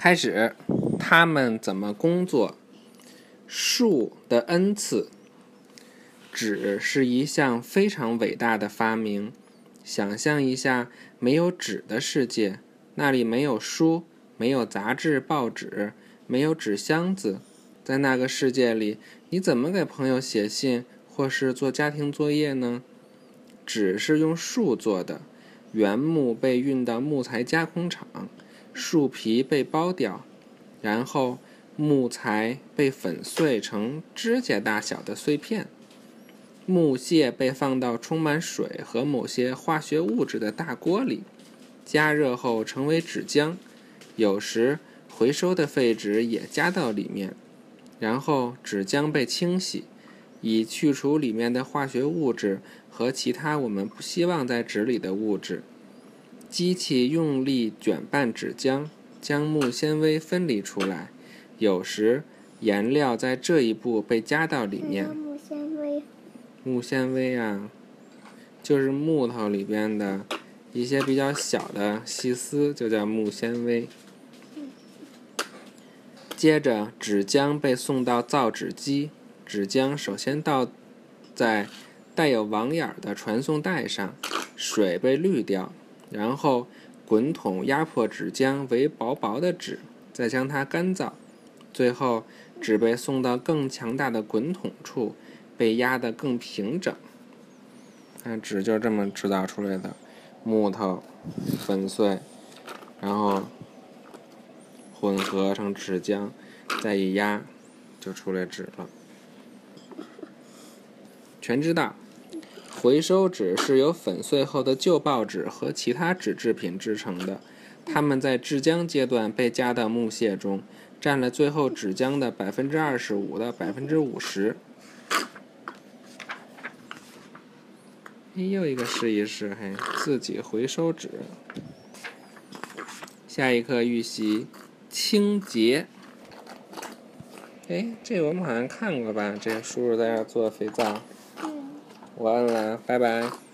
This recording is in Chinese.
开始，他们怎么工作？树的恩赐。纸是一项非常伟大的发明。想象一下，没有纸的世界，那里没有书，没有杂志、报纸，没有纸箱子。在那个世界里，你怎么给朋友写信或是做家庭作业呢？纸是用树做的，原木被运到木材加工厂。树皮被剥掉，然后木材被粉碎成指甲大小的碎片。木屑被放到充满水和某些化学物质的大锅里，加热后成为纸浆。有时回收的废纸也加到里面，然后纸浆被清洗，以去除里面的化学物质和其他我们不希望在纸里的物质。机器用力卷拌纸浆，将木纤维分离出来。有时，颜料在这一步被加到里面。木纤维。木纤维啊，就是木头里边的一些比较小的细丝，就叫木纤维。接着，纸浆被送到造纸机。纸浆首先倒在带有网眼的传送带上，水被滤掉。然后，滚筒压迫纸浆为薄薄的纸，再将它干燥。最后，纸被送到更强大的滚筒处，被压得更平整。看，纸就这么制造出来的，木头粉碎，然后混合成纸浆，再一压，就出来纸了。全知道。回收纸是由粉碎后的旧报纸和其他纸制品制成的，它们在制浆阶段被加到木屑中，占了最后纸浆的百分之二十五到百分之五十。又一个试一试，嘿，自己回收纸。下一课预习清洁。哎，这我们好像看过吧？这叔叔在这做肥皂。晚安啦，拜拜。